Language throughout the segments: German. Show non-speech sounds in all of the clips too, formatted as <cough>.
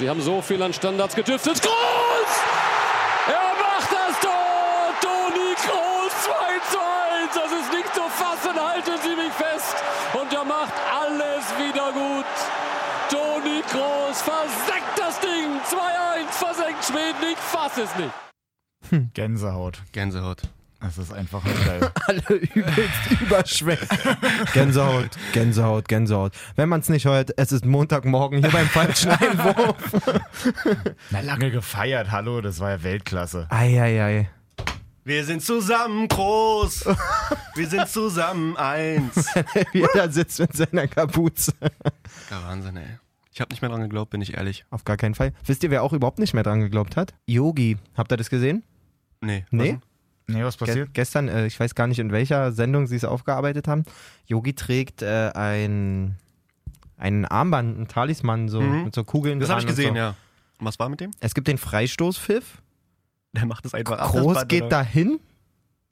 Sie haben so viel an Standards gedüftet. Groß! Er macht das Tor! Toni Groß 2 zu 1. Das ist nicht zu fassen. Halten Sie mich fest. Und er macht alles wieder gut. Toni Groß versenkt das Ding. 2-1. Versenkt Schweden. Ich fasse es nicht. Gänsehaut. Gänsehaut. Das ist einfach nur geil. <laughs> Alle übelst <laughs> überschwemmt. Gänsehaut, Gänsehaut, Gänsehaut. Wenn man es nicht hört, es ist Montagmorgen hier beim falschen Einwurf. <laughs> Na, lange gefeiert, hallo, das war ja Weltklasse. Eieiei. Wir sind zusammen groß. Wir sind zusammen eins. Wie er da sitzt mit seiner Kapuze. Ja, Wahnsinn, ey. Ich habe nicht mehr dran geglaubt, bin ich ehrlich. Auf gar keinen Fall. Wisst ihr, wer auch überhaupt nicht mehr dran geglaubt hat? Yogi. Habt ihr das gesehen? Nee. was Nee? Nee, was Ge passiert? gestern, äh, ich weiß gar nicht, in welcher Sendung sie es aufgearbeitet haben. Yogi trägt äh, ein, ein Armband, ein Talisman, so Mhm. mit so Kugeln Das dran habe ich gesehen, so. ja. Und was war mit dem? Es gibt den Freistoßpfiff. Der macht das einfach ab. Groß geht oder? dahin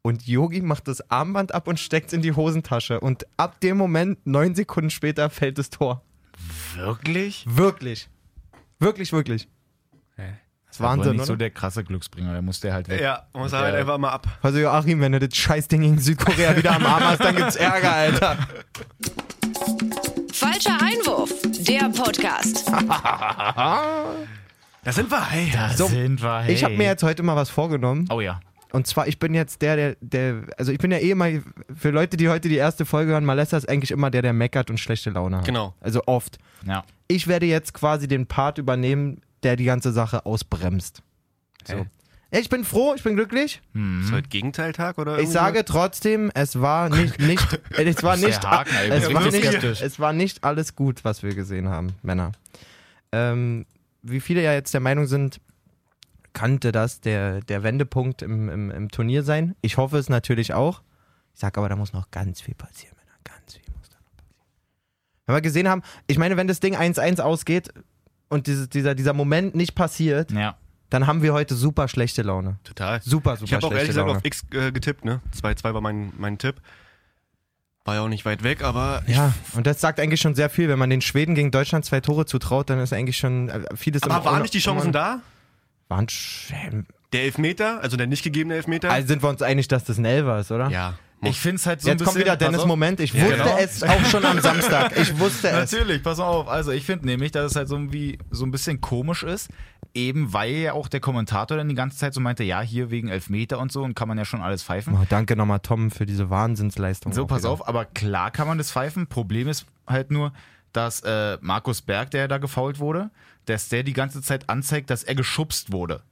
und Yogi macht das Armband ab und steckt in die Hosentasche. Und ab dem Moment, neun Sekunden später, fällt das Tor. Wirklich? Wirklich. Wirklich, wirklich. Das ist war Wahnsinn, nicht so oder? der krasse Glücksbringer, der musste halt weg. Ja, muss er halt einfach mal ab. Also Joachim, wenn du das Scheißding gegen Südkorea wieder am Arm hast, dann gibt's Ärger, Alter. Falscher Einwurf, der Podcast. <laughs> Da sind wir, hey. Da So, sind wir, hey. Ich habe mir jetzt heute mal was vorgenommen. Oh ja. Und zwar, ich bin jetzt der, der, der, also ich bin ja eh mal, für Leute, die heute die erste Folge hören, Malessa ist eigentlich immer der, der meckert und schlechte Laune hat. Genau. Also oft. Ja. Ich werde jetzt quasi den Part übernehmen, der die ganze Sache ausbremst. So. Ich bin froh, ich bin glücklich. Ist heute Gegenteiltag oder Ich sage trotzdem, es war nicht, <laughs> nicht es war nicht, Haken, es war nicht, es war nicht alles gut, was wir gesehen haben, Männer. Ähm, wie viele ja jetzt der Meinung sind, kannte das der, der Wendepunkt im, im, im Turnier sein. Ich hoffe es natürlich auch. Ich sage aber, da muss noch ganz viel passieren, Männer. Ganz viel muss da noch passieren. Wenn wir gesehen haben, ich meine, wenn das Ding 1-1 ausgeht und dieses, dieser, dieser Moment nicht passiert, Ja. dann haben wir heute super schlechte Laune. Total. Super, super Ich habe auch schlechte ehrlich gesagt Laune. auf X äh, getippt, ne? 2-2 war mein, mein Tipp. War ja auch nicht weit weg, aber Ja, und das sagt eigentlich schon sehr viel. Wenn man den Schweden gegen Deutschland zwei Tore zutraut, dann ist eigentlich schon äh, vieles Aber waren nicht die Chancen da? Waren sch- Der Elfmeter, also der nicht gegebene Elfmeter? also sind wir uns einig, dass das ein Elfer ist, oder? ja. Ich finde es halt so ein Jetzt kommt bisschen... wieder pass Dennis. Moment. Ich Ja, wusste genau. es auch schon am <laughs> Samstag. Ich wusste es. Natürlich, pass auf. Also ich finde nämlich, dass es halt so, wie, so ein bisschen komisch ist, eben weil ja auch der Kommentator dann die ganze Zeit so meinte, ja, hier wegen Elfmeter und so und kann man ja schon alles pfeifen. Oh, danke nochmal, Tom, für diese Wahnsinnsleistung. So, pass wieder. auf, aber klar kann man das pfeifen. Problem ist halt nur, dass äh, Markus Berg, der da gefault wurde, dass der die ganze Zeit anzeigt, dass er geschubst wurde.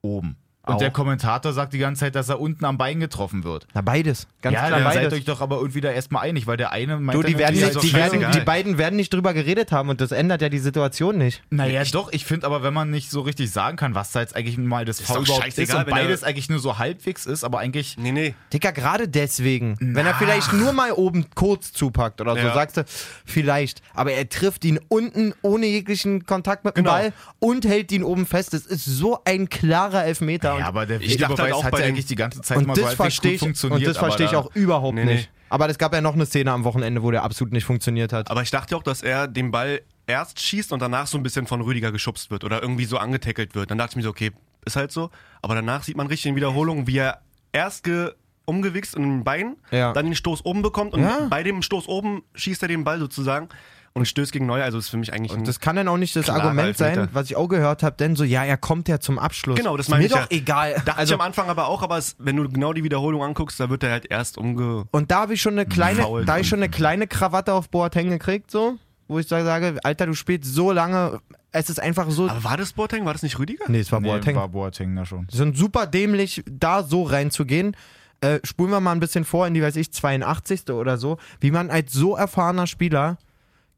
Oben. Und Auch. der Kommentator sagt die ganze Zeit, dass er unten am Bein getroffen wird. Na, beides. Ganz ja, klar, dann seid beides. euch doch aber irgendwie da erstmal einig, weil der eine meint Du, die, dann werden nicht, so, die, werden, die beiden werden nicht drüber geredet haben und das ändert ja die Situation nicht. Naja, doch, ich finde aber, wenn man nicht so richtig sagen kann, was da jetzt eigentlich mal das Ist Foul überhaupt ist und er- beides eigentlich nur so halbwegs ist, aber eigentlich Nee, nee. Dicker, gerade deswegen. Wenn er Na. vielleicht nur mal oben kurz zupackt oder so, Ja. sagst du, vielleicht. Aber er trifft ihn unten ohne jeglichen Kontakt mit dem Genau. Ball und hält ihn oben fest. Das ist so ein klarer Elfmeter. Ja, und aber der Ich dachte Videobeweis halt auch hat ja eigentlich die ganze Zeit und mal so das halbwegs verstehe ich, funktioniert. und das verstehe ich da- auch überhaupt Nee, nee. nicht. Aber es gab ja noch eine Szene am Wochenende, wo der absolut nicht funktioniert hat. Aber ich dachte auch, dass er den Ball erst schießt und danach so ein bisschen von Rüdiger geschubst wird oder irgendwie so angetackelt wird. Dann dachte ich mir so, okay, ist halt so. Aber danach sieht man richtig in Wiederholungen, wie er erst ge umgewichst in den Bein, Ja. dann den Stoß oben bekommt und Ja. bei dem Stoß oben schießt er den Ball sozusagen und stößt gegen Neuer. Also ist für mich eigentlich Und das kann dann auch nicht das Argument sein, was ich auch gehört habe, denn so, ja, er kommt ja zum Abschluss. Genau, das Ist meine mir ich doch ja. egal. Dachte also, ich am Anfang aber auch, aber es, wenn du genau die Wiederholung anguckst, da wird er halt erst umge... und da habe ich schon eine kleine, da ich schon eine kleine Krawatte auf Boateng gekriegt, so, wo ich da sage, Alter, du spielst so lange, es ist einfach so. Aber war das Boateng? War das nicht Rüdiger? nee, es war Nee, Boateng. war Boateng da schon. Die sind super dämlich, da so reinzugehen. Äh, spulen wir mal ein bisschen vor in die, weiß ich, 82. oder so, wie man als so erfahrener Spieler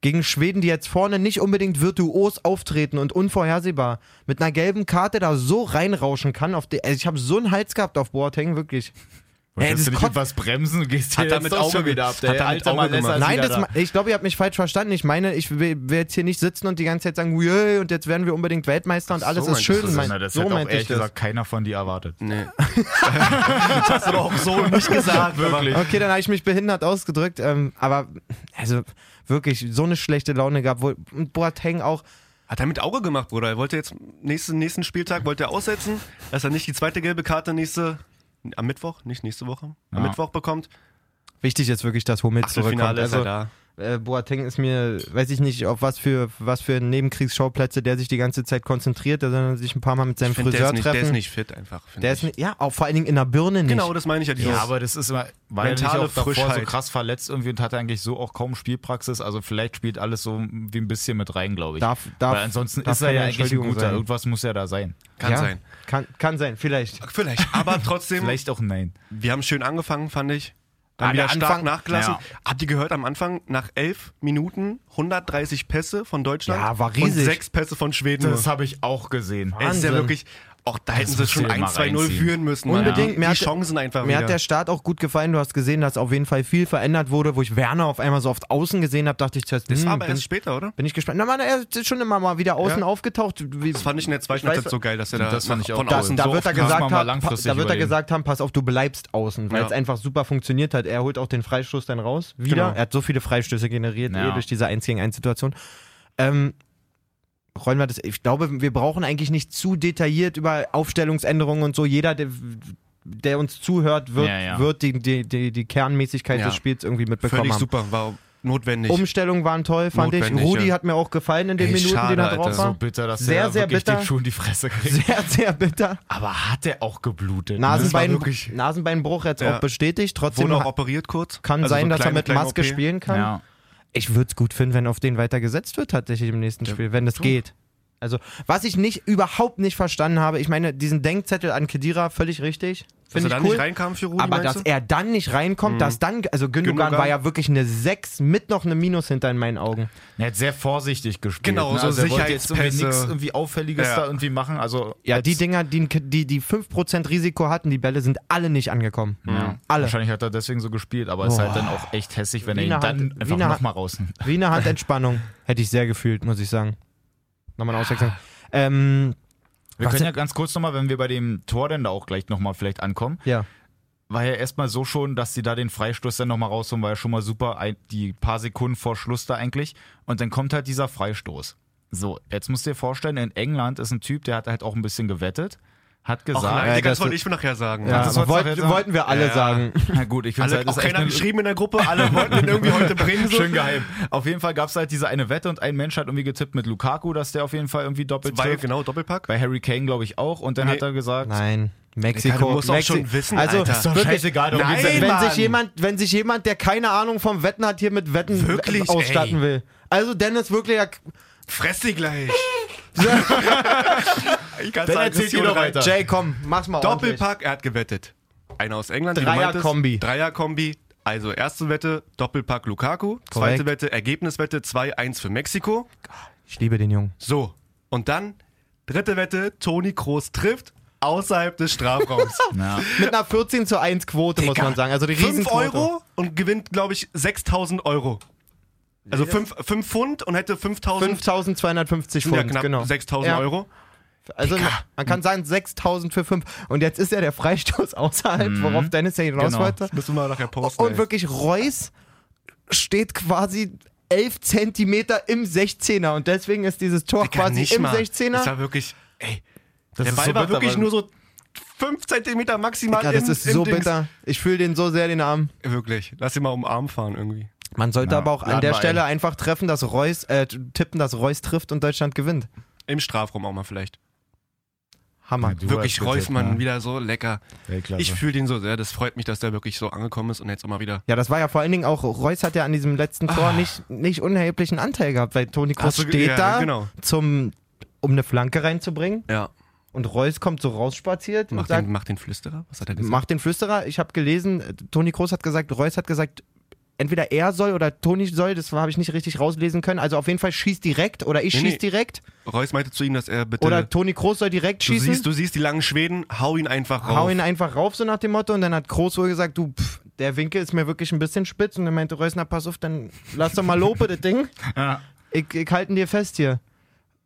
gegen Schweden, die jetzt vorne nicht unbedingt virtuos auftreten und unvorhersehbar, mit einer gelben Karte da so reinrauschen kann. Auf die, also ich habe so einen Hals gehabt auf Boateng, wirklich. Ey, Wolltest das du nicht mit was bremsen und gehst Hat dir er jetzt mit doch Auge schon wieder ab. hat Der er mit alte Auge gemacht. ist Nein, das, da. ich glaube, ihr habt mich falsch verstanden. Ich meine, ich will, will jetzt hier nicht sitzen und die ganze Zeit sagen, "Ui, und jetzt werden wir unbedingt Weltmeister und Ach, alles so ist schön. das. Mein, das so hätte auch ehrlich das. gesagt keiner von dir erwartet. Nee. <laughs> das hast du doch auch so nicht gesagt. Wirklich. Okay, dann habe ich mich behindert ausgedrückt. Ähm, aber also wirklich so eine schlechte Laune gehabt. Wo, und Boateng auch. Hat er mit Auge gemacht, Bruder. Er wollte jetzt nächsten, nächsten Spieltag wollte er aussetzen, dass er nicht die zweite gelbe Karte nächste, am Mittwoch, nicht nächste Woche, am Ja. Mittwoch bekommt. Wichtig ist wirklich, dass Hummels zurückkommt. Achtelfinale ist er Also, da. Äh, Boateng ist mir, weiß ich nicht, auf was für, was für Nebenkriegsschauplätze der sich die ganze Zeit konzentriert, der soll sich ein paar Mal mit seinem Ich find, der, Friseur ist nicht, treffen. der ist nicht fit einfach. Der ich. ist nicht, ja, auch vor allen Dingen in der Birne nicht. Genau, das meine ich ja. Dieses, Ja, aber das ist immer, Mentale er davor so Frischheit. krass verletzt irgendwie und hatte eigentlich so auch kaum Spielpraxis. Also vielleicht spielt alles so wie ein bisschen mit rein, glaube ich. Darf- darf- Weil ansonsten darf ist er ja eigentlich ein guter. sein. Irgendwas muss ja da sein. kann ja, sein. Kann, kann sein, vielleicht. Vielleicht. Aber trotzdem, <laughs> Vielleicht auch nein. wir haben schön angefangen, fand ich. Dann Ah, wieder der stark Anfang- nachgelassen. Ja. Habt ihr gehört am Anfang, nach elf Minuten 130 Pässe von Deutschland Ja, war und riesig. sechs Pässe von Schweden. Das habe ich auch gesehen. es ist ja Wahnsinn. wirklich, auch da hätten sie schon du dir mal 1-2-0 reinziehen. führen müssen. Unbedingt. Die, Mir hat- Chancen einfach Mir wieder. hat der Start auch gut gefallen. Du hast gesehen, dass auf jeden Fall viel verändert wurde. Wo ich Werner auf einmal so oft außen gesehen habe, dachte ich zuerst, das hm, war aber bin, erst später, oder? bin ich gespannt. Na, Mann, er ist schon immer mal wieder außen Ja. aufgetaucht. Wie, Das fand ich in der zweiten Halbzeit so geil, dass er da Das fand ich auch von geil. außen da so wird er gesagt man haben, da wird er gesagt haben, pass auf, du bleibst außen, weil Ja. es einfach super funktioniert hat. Er holt auch den Freistoß dann raus. Wieder. Genau. Er hat so viele Freistöße generiert Ja. eh, durch diese 1 gegen 1 Situation. Ähm, rollen wir das. Ich glaube, wir brauchen eigentlich nicht zu detailliert über Aufstellungsänderungen und so. Jeder, der, der uns zuhört, wird, Ja, ja. wird die, die, die, die Kernmäßigkeit Ja. des Spiels irgendwie mitbekommen Völlig haben. super, war notwendig. Umstellungen waren toll, fand Notwendig, ich. Rudi ja. hat mir auch gefallen in den Ey, Minuten, schade, die er drauf Alter. war. So bitter, dass Sehr, sehr bitter. den Schuh in die Fresse kriegt. Sehr, sehr bitter. Aber hat der auch geblutet? ne? Nasenbein, Nasenbeinbruch jetzt Ja. auch bestätigt. Trotzdem Wurde auch operiert kurz. kann Also so sein, dass er mit Maske OP. spielen kann. Ja. Ich würde es gut finden, wenn auf den weiter gesetzt wird, tatsächlich im nächsten Spiel, wenn das geht. Also, was ich nicht, überhaupt nicht verstanden habe, ich meine, diesen Denkzettel an Kedira, völlig richtig. Dass Finde er ich dann cool. nicht reinkam für Rudi, aber dass du? er dann nicht reinkommt, dass dann, also Gündogan, Gündogan. war ja wirklich eine 6 mit noch einem Minus hinter in meinen Augen. Er hat sehr vorsichtig gespielt. Genau, ne? so also er wollte jetzt irgendwie Sicherheitspässe. nichts irgendwie Auffälliges Ja. da irgendwie machen. Also Ja, die Dinger, die, die, die 5% Risiko hatten, die Bälle sind alle nicht angekommen. Ja. Alle. Wahrscheinlich hat er deswegen so gespielt, aber es ist halt dann auch echt hässlich, wenn Wie er ihn dann Hand- einfach nochmal rausnimmt. Wie eine Handentspannung. Hätte ich sehr gefühlt, muss ich sagen. Nochmal eine Auswechslung. Ähm, Wir Was können ja ganz kurz nochmal, wenn wir bei dem Tor dann da auch gleich nochmal vielleicht ankommen, ja. war ja erstmal so schon, dass sie da den Freistoß dann nochmal rausholen, war ja schon mal super, die paar Sekunden vor Schluss da eigentlich. Und dann kommt halt dieser Freistoß. So, jetzt musst du dir vorstellen, in England ist ein Typ, der hat halt auch ein bisschen gewettet, hat Ach gesagt, nein, Ja, Digga, das- wollte ich nachher sagen. Ja, das aber wolltest du wollt, nachher sagen? wollten wir alle Ja. sagen. na gut, ich finde Alle, halt, auch keiner eine- geschrieben in der Gruppe, alle wollten ihn irgendwie heute bringen. So. Schön geheim. Auf jeden Fall gab es halt diese eine Wette und ein Mensch hat irgendwie getippt mit Lukaku, dass der auf jeden Fall irgendwie doppelt Weil, trifft. genau, Doppelpack. Bei Harry Kane glaube ich auch. Und dann Nee. hat er gesagt, Nein. Mexiko. Musst auch Mexi- schon wissen, also, Alter. Ist doch wirklich, scheißegal, darum Nein, wenn Mann. sich jemand, wenn sich jemand, der keine Ahnung vom Wetten hat, hier mit Wetten Wirklich, ausstatten ey. will. Also Dennis wirklich, ja, Fress sie gleich. <laughs> ich kann Dann erzählt ihr doch weiter. Jay, komm, mach's mal ordentlich. Doppelpack, er hat gewettet. Einer aus England. Dreier-Kombi. Dreier-Kombi. Also erste Wette, Doppelpack Lukaku. Korrekt. Zweite Wette, Ergebniswette 2-1 für Mexiko. Ich liebe den Jungen. So. Und dann dritte Wette, Toni Kroos trifft außerhalb des Strafraums. <laughs> ja. Mit einer 14 zu 1 Quote, muss Digga, man sagen. Also die 5 Riesenquote. Euro und gewinnt, glaube ich, 6000 Euro. Also 5 Pfund und hätte 5000 5250 ja, Pfund, knapp genau. 6000 Ja. Euro. Also man kann sagen 6000 für 5. Und jetzt ist ja der Freistoß <laughs> außerhalb, worauf Dennis ja hinaus Genau. wollte. Müssen wir nachher posten. Und ey. wirklich, Reus steht quasi 11 Zentimeter im 16er und deswegen ist dieses Tor Digga, quasi im mal. 16er. Das war wirklich, ey, Das der ist Ball so war bitter, wirklich nur so 5 Zentimeter maximal ja, das im, ist im so Dings. bitter. Ich fühle den so sehr den Arm. Wirklich. Lass ihn mal umarm fahren irgendwie. Man sollte Ja, aber auch an der Stelle einfach treffen, dass Reus, äh, tippen, dass Reus trifft und Deutschland gewinnt. Im Strafraum auch mal vielleicht. Hammer. Ja, wirklich Reusmann ne? wieder so lecker. Weltklasse. Ich fühle den so sehr. Das freut mich, dass der wirklich so angekommen ist und jetzt auch mal wieder. Ja, das war ja vor allen Dingen auch, Reus hat ja an diesem letzten Tor Ah. nicht, nicht unerheblichen Anteil gehabt, weil Toni Kroos steht ja, da, genau. zum, um eine Flanke reinzubringen Ja. und Reus kommt so rausspaziert und Mach sagt, den, mach den Flüsterer. Was hat er gesagt? Mach den Flüsterer. Ich habe gelesen, Toni Kroos hat gesagt, Reus hat gesagt, entweder er soll oder Toni soll, das habe ich nicht richtig rauslesen können. Also auf jeden Fall schießt direkt oder ich Nee, schieß nee. direkt Reus meinte zu ihm, dass er bitte. oder Toni Kroos soll direkt du schießen. siehst, du siehst die langen Schweden, hau ihn einfach rauf. Hau ihn einfach rauf, so nach dem Motto. Und dann hat Kroos wohl gesagt, du, pff, der Winkel ist mir wirklich ein bisschen spitz. Und dann meinte Reus, na pass auf, dann lass doch mal Lope, das Ding. <laughs> Ja. Ich, ich halte ihn dir fest hier.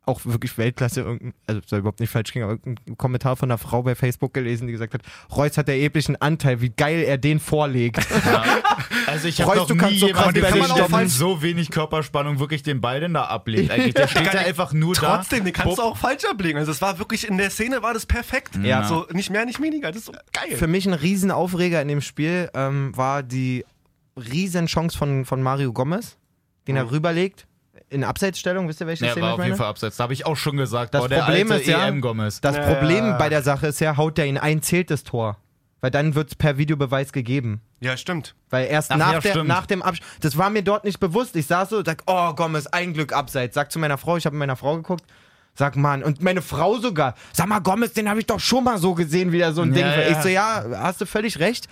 Auch wirklich Weltklasse, also soll überhaupt nicht falsch klingen, aber irgendein Kommentar von einer Frau bei Facebook gelesen, die gesagt hat, Reus hat erheblichen Anteil, wie geil er den vorlegt. Also ich Reus, habe noch du nie kannst so krass jemanden der stoppen. mit so wenig Körperspannung wirklich den Ball denn da ablegt. Eigentlich, der steht ja einfach nur da. Trotzdem, den kannst du auch falsch ablegen. Also es war wirklich, in der Szene war das perfekt. Ja. So, nicht mehr, nicht weniger. Das ist so geil. Für mich ein Riesenaufreger in dem Spiel ähm, war die Riesenchance von, von Mario Gomez, den er rüberlegt. In Abseitsstellung, wisst ihr, welche Ja, Szene war ich auf meine? jeden Fall abseits. Da habe ich auch schon gesagt, Das boah, der Problem alte ist ja- EM Gomez. Das Ja. Problem bei der Sache ist ja, haut der ihn ein, zählt das Tor. Weil dann wird es per Videobeweis gegeben. Ja, stimmt. Weil erst Ach nach, ja, der, stimmt. nach dem Abschluss, das war mir dort nicht bewusst. Ich saß so und sag, oh Gomez, ein Glück abseits. Sag zu meiner Frau, ich habe mit meiner Frau geguckt. Sag, Mann, und meine Frau sogar. Sag mal, Gomez, den habe ich doch schon mal so gesehen, wie der so ein Ja, Ding. ja. Ich so, ja, hast du völlig recht.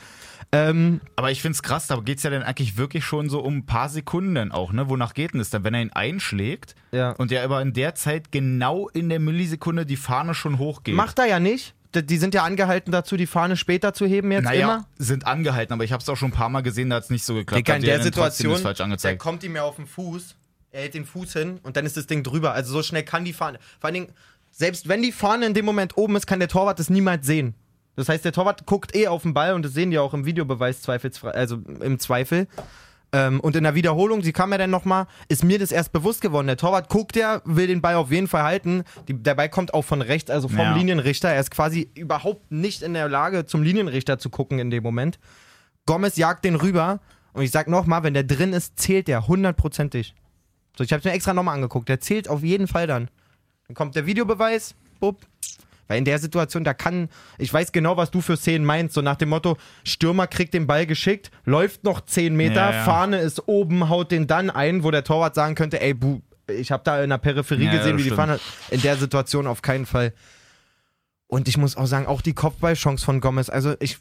Ähm, Aber ich find's krass, da geht's ja dann eigentlich wirklich schon so um ein paar Sekunden dann auch, ne? Wonach geht denn das dann? Wenn er ihn einschlägt Ja. und der aber in der Zeit genau in der Millisekunde die Fahne schon hochgeht. macht er ja nicht. Die sind ja angehalten dazu, die Fahne später zu heben jetzt naja, immer. sind angehalten, aber ich habe es auch schon ein paar Mal gesehen, da hat's nicht so geklappt. Digga, in hat der der Situation, falsch der angezeigt. kommt ihm ja auf den Fuß, er hält den Fuß hin und dann ist das Ding drüber. Also so schnell kann die Fahne. Vor allen Dingen, selbst wenn die Fahne in dem Moment oben ist, kann der Torwart das niemals sehen. Das heißt, der Torwart guckt eh auf den Ball und das sehen die auch im Videobeweis zweifelsfrei, also im Zweifel. Ähm, und in der Wiederholung, sie kam ja dann nochmal, ist mir das erst bewusst geworden. Der Torwart guckt ja, will den Ball auf jeden Fall halten. Die, der Ball kommt auch von rechts, also vom Ja. Linienrichter. Er ist quasi überhaupt nicht in der Lage, zum Linienrichter zu gucken in dem Moment. Gomez jagt den rüber und ich sag nochmal, wenn der drin ist, zählt der hundertprozentig. So, ich hab's mir extra nochmal angeguckt. Der zählt auf jeden Fall dann. Dann kommt der Videobeweis, bupp. Weil in der Situation, da kann, ich weiß genau, was du für Szenen meinst, so nach dem Motto, Stürmer kriegt den Ball geschickt, läuft noch 10 Meter, Ja, ja. Fahne ist oben, haut den dann ein, wo der Torwart sagen könnte, ey, bu, ich habe da in der Peripherie Ja, gesehen, wie die stimmt. Fahne, in der Situation auf keinen Fall. Und ich muss auch sagen, auch die Kopfballchance von Gomez, also ich,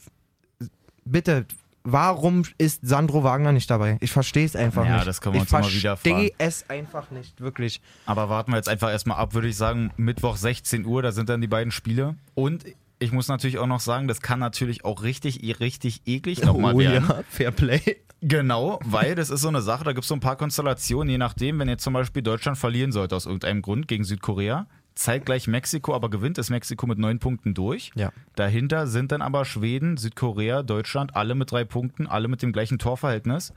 bitte, warum ist Sandro Wagner nicht dabei? Ich verstehe es einfach Ja, nicht. das können wir ich uns immer wieder fragen. verstehe es einfach nicht, wirklich. Aber warten wir jetzt einfach erstmal ab, würde ich sagen, Mittwoch 16 Uhr, da sind dann die beiden Spiele. Und ich muss natürlich auch noch sagen, das kann natürlich auch richtig, richtig eklig nochmal oh werden. ja, Fair Play. Genau, weil das ist so eine Sache, da gibt es so ein paar Konstellationen, je nachdem, wenn jetzt zum Beispiel Deutschland verlieren sollte aus irgendeinem Grund gegen Südkorea, zeitgleich Mexiko, aber gewinnt ist Mexiko mit neun Punkten durch. Ja. Dahinter sind dann aber Schweden, Südkorea, Deutschland, alle mit drei Punkten, alle mit dem gleichen Torverhältnis,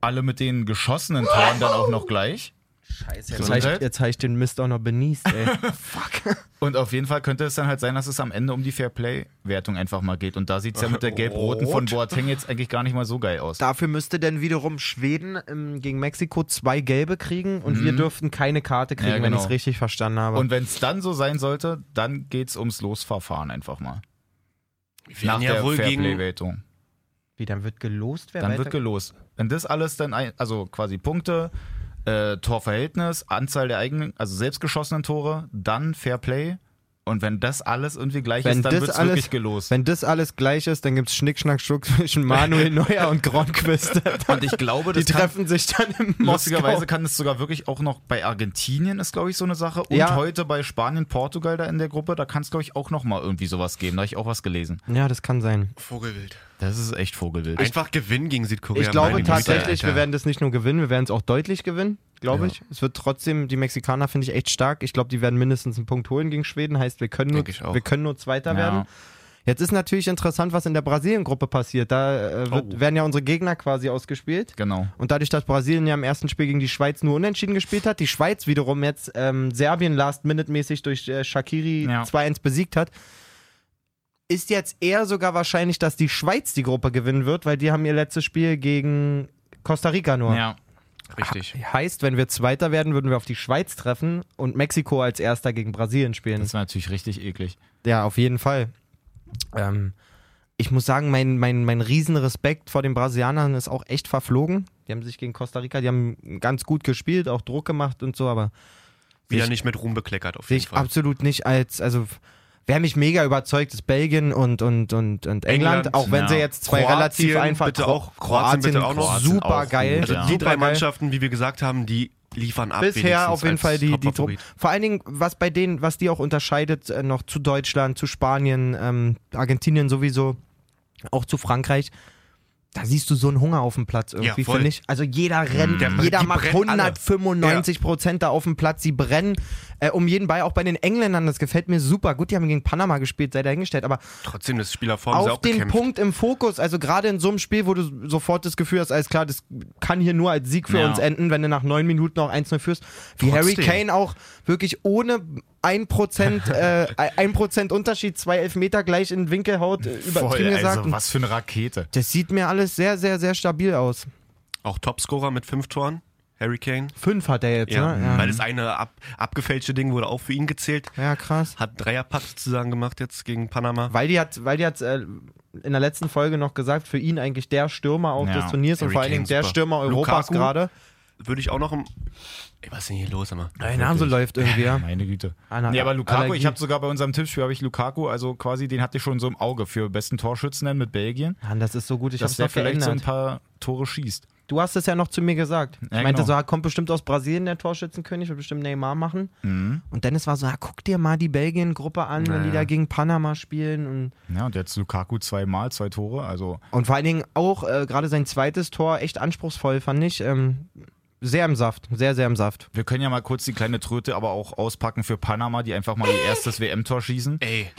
alle mit den geschossenen Toren dann auch noch gleich. Scheiße, jetzt habe ich, jetzt hab ich den Mist auch noch benießt, ey. <laughs> Und auf jeden Fall könnte es dann halt sein, dass es am Ende um die Fairplay-Wertung einfach mal geht. Und da sieht es ja mit der <laughs> gelb-roten von Boateng jetzt eigentlich gar nicht mal so geil aus. Dafür müsste dann wiederum Schweden ähm, gegen Mexiko zwei gelbe kriegen und Mhm. wir dürften keine Karte kriegen, Ja, wenn genau. ich es richtig verstanden habe. Und wenn es dann so sein sollte, dann geht es ums Losverfahren einfach mal. Wir Nach werden ja der wohl gegen. Fairplay-Wertung. Wie, dann wird gelost, wer Dann weiter- wird gelost. Wenn das alles dann, ein, also quasi Punkte, äh, Torverhältnis, Anzahl der eigenen, also selbstgeschossenen Tore, dann Fairplay. Und wenn das alles irgendwie gleich Wenn ist, dann das wird es alles- wirklich gelost. Wenn das alles gleich ist, dann gibt's Schnick, Schnack, Schnuck <laughs> zwischen Manuel <laughs> Neuer und Gronquist. <laughs> Und ich glaube, Die das kann, treffen sich dann im lustigerweise kann es sogar wirklich auch noch bei Argentinien ist, glaube ich, so eine Sache. Und Ja. heute bei Spanien, Portugal da in der Gruppe, da kann es, glaube ich, auch noch mal irgendwie sowas geben. Da habe ich auch was gelesen. Ja, das kann sein. Vogelwild. Das ist echt Vogelwild. Einfach gewinnen gegen Südkorea. Ich glaube meine Güte, tatsächlich, wir werden das nicht nur gewinnen, wir werden es auch deutlich gewinnen, glaube Ja. ich. Es wird trotzdem, die Mexikaner finde ich echt stark. Ich glaube, die werden mindestens einen Punkt holen gegen Schweden. Heißt, wir können nur, wir können nur Zweiter Ja. werden. Jetzt ist natürlich interessant, was in der Brasilien-Gruppe passiert. Da äh, wird, Oh. werden ja unsere Gegner quasi ausgespielt. Genau. Und dadurch, dass Brasilien ja im ersten Spiel gegen die Schweiz nur unentschieden gespielt hat, die Schweiz wiederum jetzt ähm, Serbien last-minute-mäßig durch äh, Shakiri Ja. 2-1 besiegt hat, ist jetzt eher sogar wahrscheinlich, dass die Schweiz die Gruppe gewinnen wird, weil die haben ihr letztes Spiel gegen Costa Rica nur. Ja. Richtig. Heißt, wenn wir Zweiter werden, würden wir auf die Schweiz treffen und Mexiko als Erster gegen Brasilien spielen. Das war natürlich richtig eklig. Ja, auf jeden Fall. Ähm, ich muss sagen, mein, mein, mein Riesenrespekt vor den Brasilianern ist auch echt verflogen. Die haben sich gegen Costa Rica, die haben ganz gut gespielt, auch Druck gemacht und so, aber Wieder ich- nicht mit Ruhm bekleckert, auf jeden Fall. absolut nicht als, also wer mich mega überzeugt, ist Belgien und, und, und, und England, England, auch wenn ja. sie jetzt zwei Kroatien relativ einfach bitte auch, Kroatien bitte auch noch. Kroatien super geil. Also ja. die drei. Mannschaften, wie wir gesagt haben, die liefern ab. Bisher auf jeden Fall die, die Truppe. Top-Favorit. Vor allen Dingen, was bei denen, was die auch unterscheidet, äh, noch zu Deutschland, zu Spanien, ähm, Argentinien sowieso, auch zu Frankreich. Da siehst du so einen Hunger auf dem Platz irgendwie, Ja, finde ich. Also jeder rennt, Der- jeder macht brennen alle. 195 Prozent da auf dem Platz, sie brennen. Äh, um jeden Ball, auch bei den Engländern, das gefällt mir super. Gut, die haben gegen Panama gespielt, sei dahingestellt, aber Trotzdem, das Spieler vor haben sie auf auch den gekämpft. Punkt im Fokus, also gerade in so einem Spiel, wo du sofort das Gefühl hast, alles klar, das kann hier nur als Sieg für Ja. uns enden, wenn du nach neun Minuten noch 1-0 führst. Wie Harry Trotzdem. Kane auch wirklich ohne 1%, <laughs> äh, 1 Unterschied, zwei Elfmeter gleich in den Winkel haut, äh, übertrieben Voll, gesagt. also, was für eine Rakete. das sieht mir alles sehr, sehr, sehr stabil aus. Auch Topscorer mit fünf Toren, Harry Kane. Fünf hat er jetzt, Ja, ne? Ja. weil das eine ab, abgefälschte Ding wurde auch für ihn gezählt. ja, krass. Hat Dreierpack sozusagen gemacht jetzt gegen Panama. Weil die hat, weil die hat äh, in der letzten Folge noch gesagt, für ihn eigentlich der Stürmer auch Ja, des Turniers und Harry vor allen Dingen der. Stürmer Europas Lukaku? gerade. Würde ich auch noch im. Ey, was ist denn hier los, immer? Dein Name so läuft irgendwie, ja. <laughs> Meine Güte. Ana- nee, aber Lukaku, Allergie. ich habe sogar bei unserem Tippspiel habe ich Lukaku, also quasi den hatte ich schon so im Auge für besten Torschützen mit Belgien, Mann, das ist so gut, ich hab's der noch vielleicht so ein geändert. paar Tore schießt. Du hast es ja noch zu mir gesagt. Ich Ja, meinte genau. so, ah, kommt bestimmt aus Brasilien der Torschützenkönig, wird bestimmt Neymar machen. Mhm. Und Dennis war so, ah, guck dir mal die Belgien-Gruppe an, wenn die da gegen Panama spielen. Und, Ja, und jetzt Lukaku zweimal, zwei Tore, also und vor allen Dingen auch äh, gerade sein zweites Tor echt anspruchsvoll, fand ich. Ähm, sehr im Saft, sehr, sehr im Saft. wir können ja mal kurz die kleine Tröte aber auch auspacken für Panama, die einfach mal ihr erstes <laughs> WM-Tor schießen. Ey.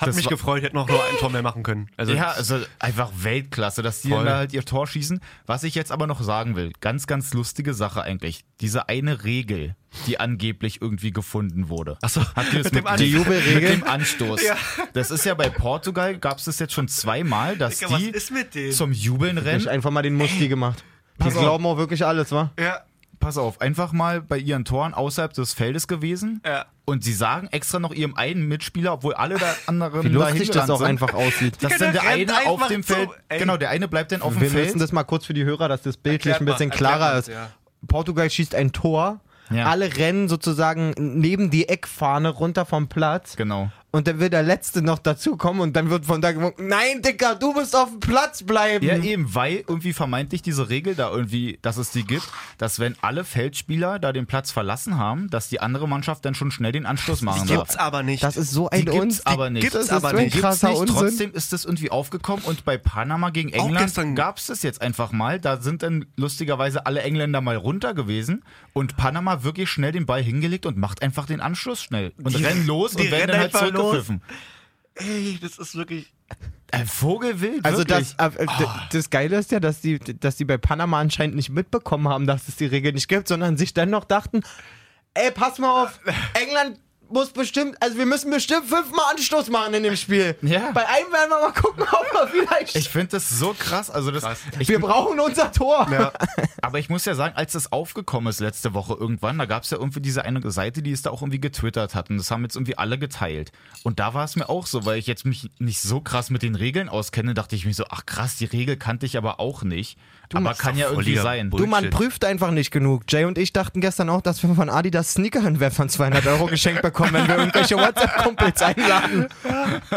Hat Das mich war- gefreut, hätte noch nur ein Tor mehr machen können. Also, Ja, also einfach Weltklasse, dass die dann da halt ihr Tor schießen. Was ich jetzt aber noch sagen will, ganz, ganz lustige Sache eigentlich. Diese eine Regel, die angeblich irgendwie gefunden wurde. Achso, Habt ihr das mit dem mit, Die Jubelregel? Mit dem Anstoß. Ja. Das ist ja bei Portugal, gab es das jetzt schon zweimal, dass Digga, die ist mit denen? zum Jubeln Ich rennen. einfach mal den Musti gemacht. Die Pass auf. glauben auch wirklich alles, wa? ja, Pass auf, einfach mal bei ihren Toren außerhalb des Feldes gewesen. ja. Und sie sagen extra noch ihrem einen Mitspieler, obwohl alle der anderen Wie lustig das auch sind, einfach aussieht. dass dann der eine auf dem so, Feld, ey. genau, der eine bleibt dann auf dem Wir Feld. müssen das mal kurz für die Hörer, dass das bildlich Erklärt ein bisschen mal, klarer ist. ja. Portugal schießt ein Tor. Ja. Alle rennen sozusagen neben die Eckfahne runter vom Platz. Genau. Und dann wird der Letzte noch dazukommen und dann wird von da gewunken, nein, Dicker, du musst auf dem Platz bleiben. Ja, eben, weil irgendwie vermeintlich diese Regel da irgendwie, dass es die gibt, dass wenn alle Feldspieler da den Platz verlassen haben, dass die andere Mannschaft dann schon schnell den Anschluss machen Die darf. gibt's aber nicht. Das ist so Die ein gibt's Uns. aber nicht. gibt's Das ist aber so ein nicht. Gibt's nicht. Unsinn. Trotzdem ist das irgendwie aufgekommen und bei Panama gegen England gestern- gab es das jetzt einfach mal. Da sind dann lustigerweise alle Engländer mal runter gewesen und Panama wirklich schnell den Ball hingelegt und macht einfach den Anschluss schnell und Die- rennen los die und werden rennen dann halt einfach los. zurückgepfiffen. Ey, das ist wirklich. Ein Vogelwild, Also wirklich. das, äh, d- das Geile ist ja, dass die, dass die bei Panama anscheinend nicht mitbekommen haben, dass es die Regel nicht gibt, sondern sich dann noch dachten, ey, pass mal auf, England muss bestimmt, also wir müssen bestimmt fünfmal Anstoß machen in dem Spiel. Ja. Bei einem werden wir mal gucken, ob wir vielleicht... ich finde das so krass. Also das, ich wir brauchen unser Tor. Ja. <laughs> Aber ich muss ja sagen, als das aufgekommen ist letzte Woche irgendwann, da gab es ja irgendwie diese eine Seite, die es da auch irgendwie getwittert hat. Und das haben jetzt irgendwie alle geteilt. Und da war es mir auch so, weil ich jetzt mich nicht so krass mit den Regeln auskenne, dachte ich mir so, ach krass, die Regel kannte ich aber auch nicht. aber machst kann ja irgendwie sein. Bullshit. Du, man prüft einfach nicht genug. Jay und ich dachten gestern auch, dass wir von Adidas Sneaker einen Wert von 200 Euro geschenkt bekommen, wenn wir irgendwelche WhatsApp-Kumpels einladen.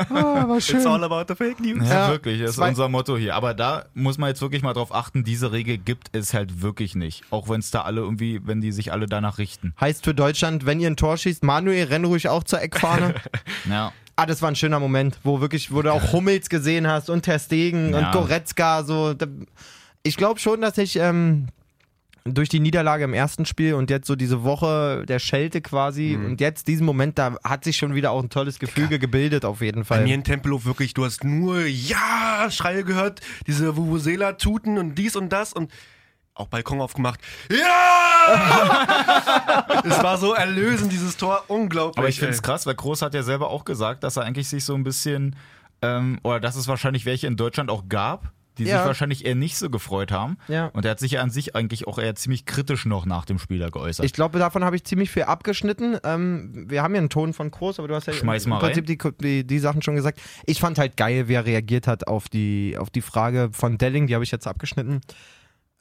War It's schön. all about the fake news. Ja, Ja, wirklich, das ist zwei- unser Motto hier. Aber da muss man jetzt wirklich mal drauf achten, diese Regel gibt es halt wirklich nicht. Auch wenn es da alle irgendwie, wenn die sich alle danach richten. Heißt für Deutschland, wenn ihr ein Tor schießt, Manuel, renn ruhig auch zur Eckfahne. <laughs> Ja. ah, das war ein schöner Moment, wo wirklich, wo du auch Hummels gesehen hast und Ter Stegen Ja. und Goretzka, so. Ich glaube schon, dass ich ähm, durch die Niederlage im ersten Spiel und jetzt so diese Woche der Schelte quasi Mhm. und jetzt diesen Moment, da hat sich schon wieder auch ein tolles Gefüge gebildet auf jeden Bei Fall. mir in Tempelhof wirklich, du hast nur Ja-Schreie gehört, diese Vuvuzela-Tuten und dies und das und auch Balkon aufgemacht. Ja! <laughs> es war so erlösend, dieses Tor, unglaublich. Aber ich finde es krass, weil Groß hat ja selber auch gesagt, dass er eigentlich sich so ein bisschen, ähm, oder dass es wahrscheinlich welche in Deutschland auch gab, die Ja. sich wahrscheinlich eher nicht so gefreut haben. Ja. Und er hat sich ja an sich eigentlich auch eher ziemlich kritisch noch nach dem Spieler geäußert. Ich glaube, davon habe ich ziemlich viel abgeschnitten. Ähm, wir haben ja einen Ton von Groß, aber du hast ja Schmeiß im mal Prinzip die, die, die Sachen schon gesagt. Ich fand halt geil, wie er reagiert hat auf die, auf die Frage von Delling, die habe ich jetzt abgeschnitten.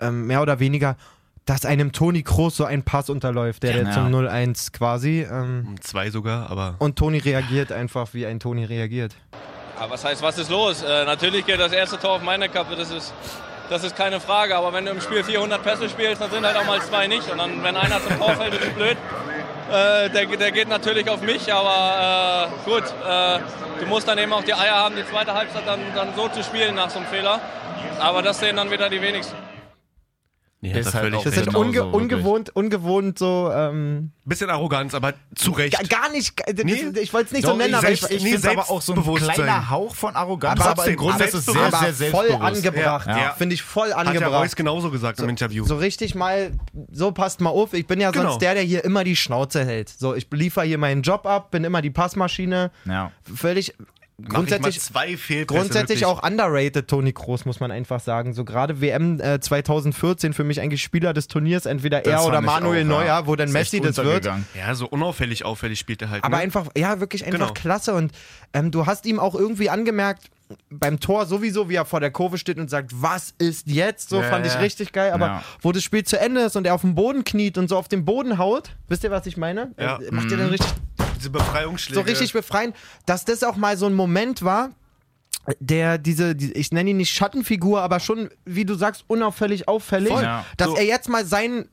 Ähm, mehr oder weniger, dass einem Toni Kroos so ein Pass unterläuft, der, der Ja. zum 0-1 quasi. Ähm, Zwei sogar, aber und Toni reagiert einfach, wie ein Toni reagiert. Ja, was heißt, was ist los? Äh, natürlich geht das erste Tor auf meine Kappe, das ist, das ist keine Frage. Aber wenn du im Spiel 400 Pässe spielst, dann sind halt auch mal zwei nicht. Und dann, wenn einer zum Tor fällt, ist es blöd. Äh, der, der geht natürlich auf mich, aber äh, gut. Äh, du musst dann eben auch die Eier haben, die zweite Halbzeit dann, dann so zu spielen nach so einem Fehler. Aber das sehen dann wieder die wenigsten. Ja, ist das halt völlig auch Das ist unge so, wirklich. ungewohnt, ungewohnt so. Ähm, Bisschen Arroganz, aber zu Recht. gar, gar nicht. das- Nee. ich wollte es nicht Doch, so nennen, aber ich, selbst- ich nee, finde aber auch so ein kleiner Hauch von Arroganz, Aber aber, im Grunde ist es sehr, selbstbewusst. sehr aber voll selbstbewusst. angebracht. Ja. Ja. Finde ich voll Hat ja angebracht. Reus genauso gesagt im Interview. So richtig mal, so passt mal auf. Ich bin ja Genau. sonst der, der hier immer die Schnauze hält. So, ich liefere hier meinen Job ab, bin immer die Passmaschine. Ja. Völlig grundsätzlich, zwei Fehlpässe, grundsätzlich wirklich. auch underrated, Toni Kroos, muss man einfach sagen. So gerade WM äh, 2014 für mich eigentlich Spieler des Turniers, entweder er Das oder fand ich Manuel auch, Neuer, ja. wo dann Ist Messi das wird. Ja, so unauffällig, auffällig spielt er halt. Aber ne? einfach, ja, wirklich einfach Genau. klasse. Und ähm, du hast ihm auch irgendwie angemerkt, beim Tor sowieso, wie er vor der Kurve steht und sagt, was ist jetzt? So Ja, fand ich richtig geil. Aber Ja. wo das Spiel zu Ende ist und er auf dem Boden kniet und so auf den Boden haut, wisst ihr, was ich meine? Ja. Er macht er dann richtig, Diese Befreiungsschläge. so richtig befreien, dass das auch mal so ein Moment war, der diese, die, ich nenne ihn nicht Schattenfigur, aber schon, wie du sagst, unauffällig auffällig, Voll. Ja. dass So. er jetzt mal seinen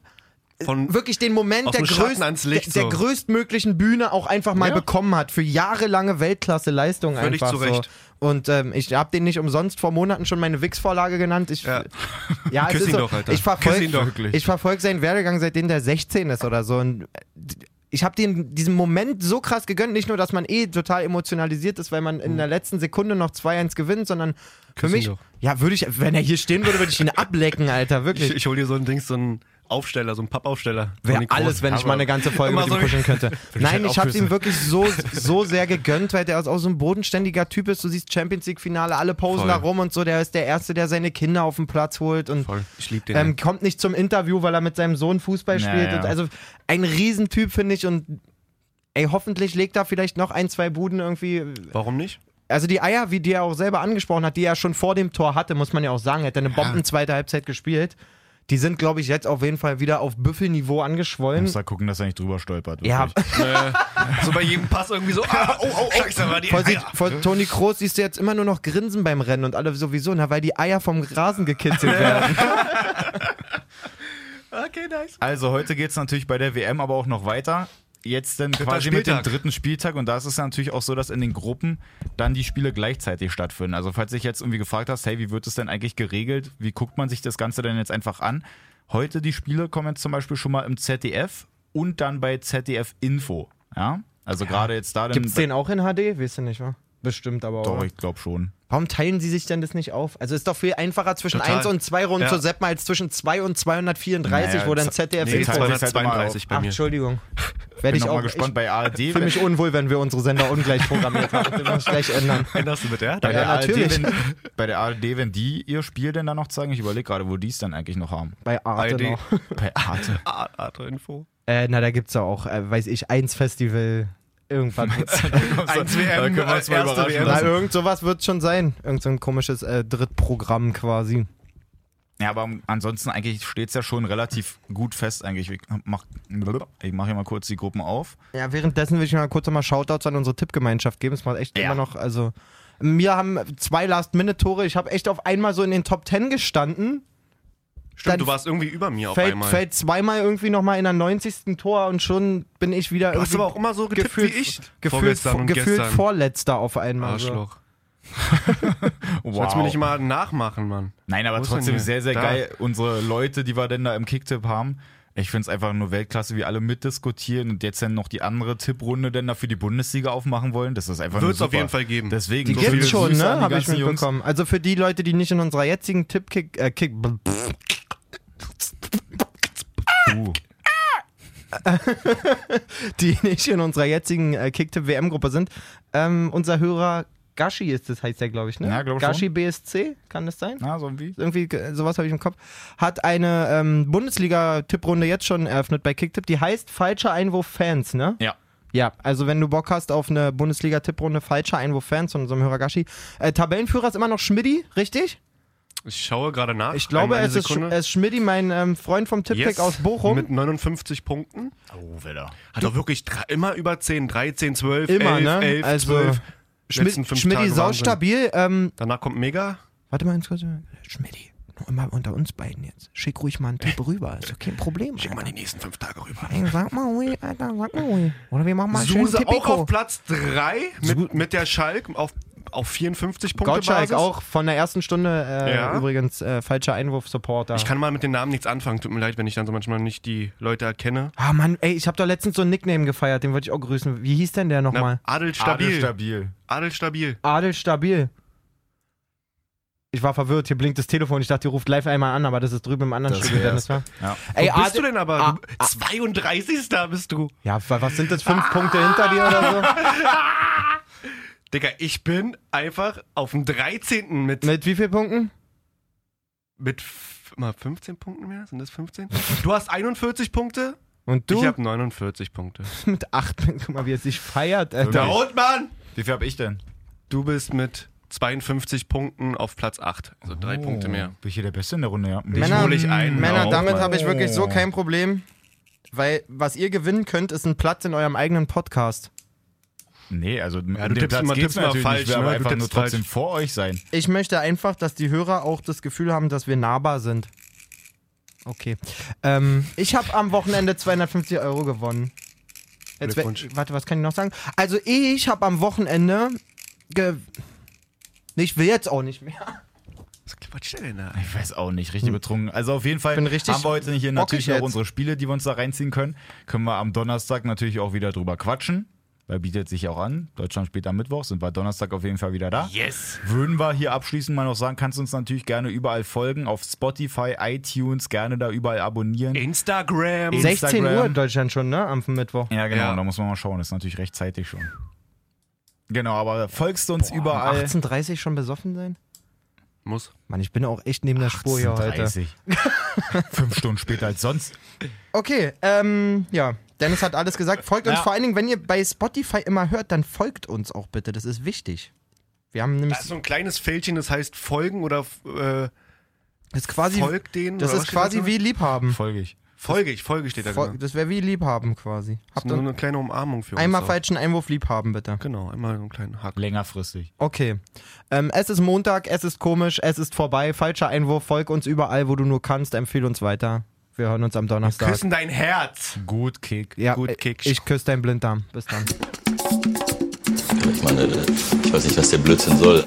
Von, wirklich den Moment der, größt, ans Licht, der, der so. größtmöglichen Bühne auch einfach mal Ja. bekommen hat für jahrelange Weltklasse-Leistung Völlig einfach zu Recht. so. Und ähm, ich habe den nicht umsonst vor Monaten schon meine Wix-Vorlage genannt. Ich, Ja. <laughs> ja, es Küss ist ihn so, doch, Alter. Ich Küss ihn doch. verfolge ich verfolg seinen Werdegang, seitdem der 16 ist oder so. Und ich habe den diesen Moment so krass gegönnt, nicht nur, dass man eh total emotionalisiert ist, weil man in der letzten Sekunde noch 2-1 gewinnt, sondern für Küss ihn mich, doch. ja, würde ich, wenn er hier stehen würde, würde ich ihn <laughs> ablecken, Alter, wirklich. ich, ich hol dir so ein Ding, so ein Aufsteller, so ein Pappaufsteller. Wäre alles, wenn ich mal eine ganze Folge mit ihm so- kuscheln könnte. <laughs> Nein, halt ich habe ihm wirklich so, so sehr gegönnt, weil der auch so ein bodenständiger Typ ist. Du siehst Champions League-Finale, alle posen Voll. da rum und so. Der ist der Erste, der seine Kinder auf den Platz holt und Voll. Ich lieb den. ähm, kommt nicht zum Interview, weil er mit seinem Sohn Fußball Ja, spielt. Und also ein Riesentyp, finde ich. Und ey, hoffentlich legt er vielleicht noch ein, zwei Buden irgendwie. Warum nicht? Also die Eier, wie die er auch selber angesprochen hat, die er schon vor dem Tor hatte, muss man ja auch sagen, er hat eine Bomben zweite Halbzeit gespielt. Die sind, glaube ich, jetzt auf jeden Fall wieder auf Büffelniveau angeschwollen. Muss da gucken, dass er nicht drüber stolpert. Ja, wirklich. <laughs> so bei jedem Pass irgendwie so, ah, <laughs> oh, oh, oh, scheiße, war die Vor, Eier. vor Toni Kroos siehst du jetzt immer nur noch grinsen beim Rennen und alle sowieso, na, weil die Eier vom Rasen gekitzelt werden. <laughs> Okay, nice. Also heute geht es natürlich bei der WM aber auch noch weiter. Jetzt dann Dritter quasi mit dem Spieltag. dritten Spieltag und da ist es ja natürlich auch so, dass in den Gruppen dann die Spiele gleichzeitig stattfinden. Also falls dich jetzt irgendwie gefragt hast, hey, wie wird es denn eigentlich geregelt? Wie guckt man sich das Ganze denn jetzt einfach an? Heute die Spiele kommen jetzt zum Beispiel schon mal im ZDF und dann bei ZDF Info. Ja, also gerade jetzt da dann. Gibt's den auch in HD? Weißt du nicht, wa? Bestimmt aber auch. Doch, ich glaube schon. Warum teilen sie sich denn das nicht auf? Also ist doch viel einfacher zwischen Total. 1 und 2 Runden Ja. zu seppen als zwischen 2 und 234, Naja, wo dann ZDF Nee, Nee, Info teilt sich halt immer 232 bei Ach, mir. Entschuldigung. <laughs> Werde Bin ich auch mal gespannt bei ARD. Ich fühle mich unwohl, wenn wir unsere Sender ungleich <laughs> programmiert haben. Das muss ich gleich ändern. Änderst du mit der? bei, Ja, der ARD, natürlich. wenn, <laughs> bei der ARD, wenn die ihr Spiel denn dann noch zeigen, ich überlege gerade, wo die es dann eigentlich noch haben. Bei Arte ARD. noch. Bei Arte. Ah, Arte-Info. Äh, na, da gibt's ja auch, äh, weiß ich, eins Festival, irgendwann. <laughs> Eins WM, Da mal erste WM. Na, irgend sowas wird schon sein. Irgend so ein komisches äh, Drittprogramm quasi. Ja, aber ansonsten eigentlich steht es ja schon relativ gut fest eigentlich. Ich mach, ich mach hier mal kurz die Gruppen auf. Ja, währenddessen will ich mal kurz nochmal Shoutouts an unsere Tippgemeinschaft geben. Es macht echt Ja. immer noch, also. Wir haben zwei Last-Minute-Tore. Ich habe echt auf einmal so in den Top 10 gestanden. Stimmt, Dann du warst irgendwie über mir auf Fällt, einmal. fällt zweimal irgendwie nochmal in der 90. Tor und schon bin ich wieder du hast irgendwie aber auch immer so getippt gefühlt, wie ich. gefühlt, Vorgestern und gefühlt gestern. vorletzter auf einmal. Arschloch. <laughs> Wow. Sollst mir nicht mal nachmachen, Mann. Nein, aber trotzdem sehr, sehr Da. geil. Unsere Leute, die wir denn da im Kicktipp haben. Ich finde es einfach nur Weltklasse, wie alle mitdiskutieren und jetzt dann noch die andere Tipprunde denn da für die Bundesliga aufmachen wollen. Das ist einfach nur Wird's auf jeden Fall geben. Deswegen, Die so gibt's viele schon, ne? Habe ich mitbekommen. Also für die Leute, die nicht in unserer jetzigen Tippkick, äh, Kick, Uh, <laughs> die nicht in unserer jetzigen äh, Kicktipp-WM-Gruppe sind, ähm, unser Hörer Gashi ist das, heißt der, glaube ich, ne? Ja, glaub Gashi schon. BSC, kann das sein? na, so irgendwie. Irgendwie, äh, sowas habe ich im Kopf. Hat eine ähm, Bundesliga-Tipprunde jetzt schon eröffnet bei Kicktipp, die heißt Falscher Einwurf Fans, ne? Ja. Ja, also wenn du Bock hast auf eine Bundesliga-Tipprunde Falscher Einwurf Fans von unserem Hörer Gashi. Äh, Tabellenführer ist immer noch Schmidti, richtig? Ich schaue gerade nach. Ich glaube, es ist, es ist Schmidti, mein ähm, Freund vom Tippkick Yes. aus Bochum. Mit 59 Punkten. Oh, Wetter. Hat doch wirklich immer über 10, 13, 12, Immer, 11, ne? 11, Also, 12. Letzten fünf Schmidti Tage saustabil. Ähm, Danach kommt Mega. warte mal ganz kurz. Schmidti, nur immer unter uns beiden jetzt. Schick ruhig mal einen Tipp rüber. Ist doch kein Problem. Schick mal Alter. die nächsten fünf Tage rüber. Ey, sag mal, ui, Alter, sag mal, ui. Oder wir machen mal schön Suse auch Tipico. auf Platz 3 mit, mit der Schalk auf auf 54 Punkte Gottschalk Basis. auch von der ersten Stunde äh, Ja. übrigens äh, falscher Einwurf-Supporter. Ich kann mal mit den Namen nichts anfangen. Tut mir leid, wenn ich dann so manchmal nicht die Leute erkenne. Ah Mann, ey, ich habe doch letztens so ein Nickname gefeiert, den wollte ich auch grüßen. Wie hieß denn der nochmal? Adel Adel Stabil. stabil. Adel Stabil. Adel Stabil. Ich war verwirrt, hier blinkt das Telefon. Ich dachte, ihr ruft live einmal an, aber das ist drüben im anderen Das Studio. Dennis? Ja. Ey, Wo bist du denn aber? Ah, Du- 32. bist du. Ja, wa- was sind das, fünf Punkte hinter dir oder so? <laughs> Digga, ich bin einfach auf dem 13. mit, Mit wie vielen Punkten? mit mal 15 Punkten mehr. Sind das 15? Du hast 41 Punkte. Und du Ich habe 49 Punkte. <laughs> mit acht Punkten. Guck mal, wie er sich feiert, Alter. Da und Mann! Wie viel habe ich denn? Du bist mit 52 Punkten auf Platz 8. Also drei Oh. Punkte mehr. Bin ich hier der Beste in der Runde, ja. Männer, hol ich ein. Männer Auch damit habe ich wirklich so Oh. kein Problem. Weil was ihr gewinnen könnt, ist ein Platz in eurem eigenen Podcast. Nee, also du um den tippst Platz immer- tippst immer natürlich falsch, nicht. Wir ne? aber Du einfach nur tippst falsch. trotzdem vor euch sein. Ich möchte einfach, dass die Hörer auch das Gefühl haben, dass wir nahbar sind. Okay. Ähm, ich habe am Wochenende 250 Euro gewonnen. Jetzt, warte, was kann ich noch sagen? Also ich habe am Wochenende ge ich will jetzt auch nicht mehr. Was quatscht der denn da? Ich weiß auch nicht, richtig betrunken. Also auf jeden Fall Bin richtig haben wir heute hier natürlich jetzt. unsere Spiele, die wir uns da reinziehen können. Können wir am Donnerstag natürlich auch wieder drüber quatschen. Weil bietet sich auch an. Deutschland spielt am Mittwoch, sind wir Donnerstag auf jeden Fall wieder da. Yes! Würden wir hier abschließend mal noch sagen, kannst du uns natürlich gerne überall folgen, auf Spotify, iTunes, gerne da überall abonnieren. Instagram. In- 16 Instagram. Uhr in Deutschland schon, ne? Am Mittwoch. Ja, genau, Ja. da muss man mal schauen, das ist natürlich rechtzeitig schon. Genau, aber folgst du uns überall. 18.30 schon besoffen sein? Muss. Mann, ich bin auch echt neben der Spur hier heute. 18:30. <laughs> Fünf Stunden später als sonst. Okay, ähm, ja. Dennis hat alles gesagt. Folgt uns Ja. vor allen Dingen, wenn ihr bei Spotify immer hört, dann folgt uns auch bitte. Das ist wichtig. Wir haben nämlich Da ist so ein kleines Fältchen, das heißt Folgen oder äh, das ist quasi Folg denen. das ist quasi wie Liebhaben. Folge ich. Folge ich, Folge steht da Fol- genau. Das wäre wie Liebhaben quasi. Das Habt ist nur eine kleine Umarmung für einmal uns. auch. falschen Einwurf Liebhaben bitte. Genau, einmal so einen kleinen Hack. Längerfristig. Okay. Ähm, es ist Montag, es ist komisch, es ist vorbei. Falscher Einwurf. Folg uns überall, wo du nur kannst. Empfehle uns weiter. Wir hören uns am Donnerstag. Küssen dein Herz. Gut Kick. ja, gut äh, Kick. Ich küsse deinen Blinddarm. Bis dann. Ich meine, ich weiß nicht, was der Blödsinn soll.